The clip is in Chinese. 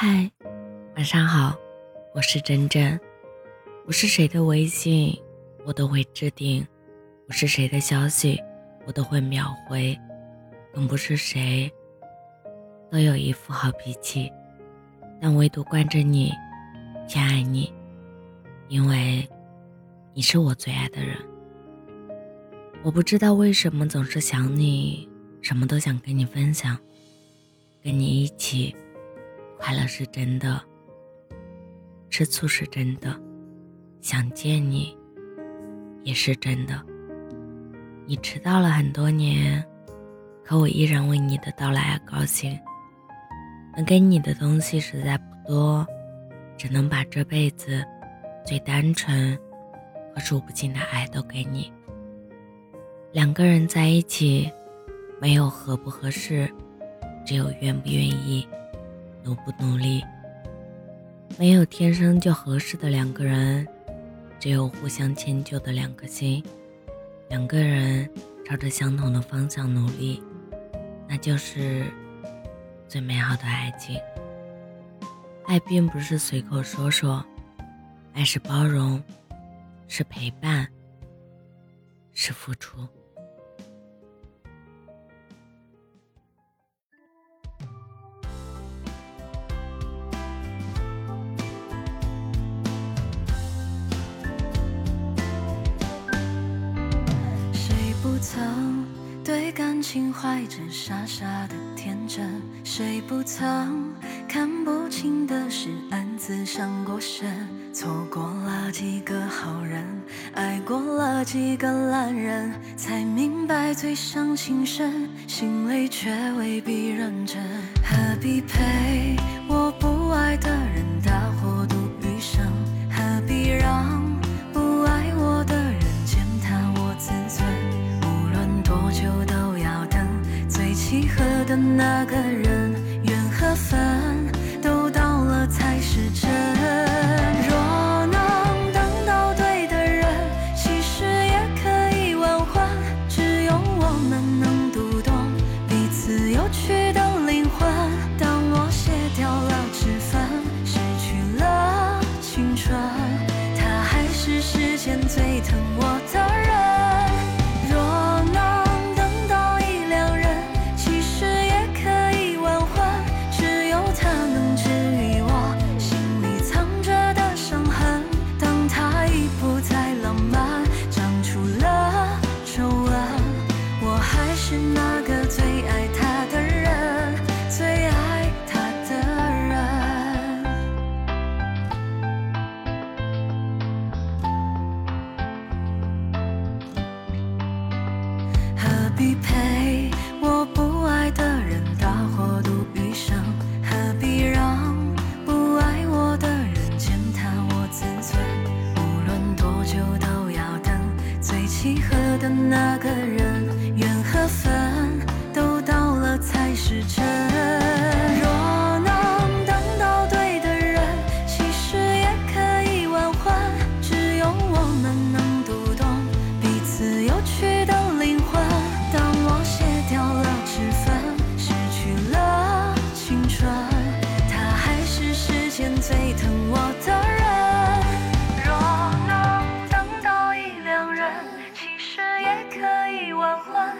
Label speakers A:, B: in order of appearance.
A: 嗨，晚上好，我是真真。不是谁的微信我都会置顶，不是谁的消息我都会秒回，更不是谁都有一副好脾气。但唯独惯着你，偏爱你，因为你是我最爱的人。我不知道为什么总是想你，什么都想跟你分享，跟你一起。快乐是真的，吃醋是真的，想见你也是真的。你迟到了很多年，可我依然为你的到来而高兴。能给你的东西实在不多，只能把这辈子最单纯和数不尽的爱都给你。两个人在一起，没有合不合适，只有愿不愿意。努不努力？没有天生就合适的两个人，只有互相迁就的两颗心。两个人朝着相同的方向努力，那就是最美好的爱情。爱并不是随口说说，爱是包容，是陪伴，是付出。
B: 曾对感情怀着傻傻的天真，谁不曾看不清的事暗自伤过神？错过了几个好人，爱过了几个烂人，才明白最伤情深，心里却未必认真。何必陪我不爱的人那个人缘何分还是那个最爱他的人最爱他的人何必陪我不爱的人大过度余生何必让不爱我的人践踏我自尊无论多久都要等最契合的那个人。可以挽花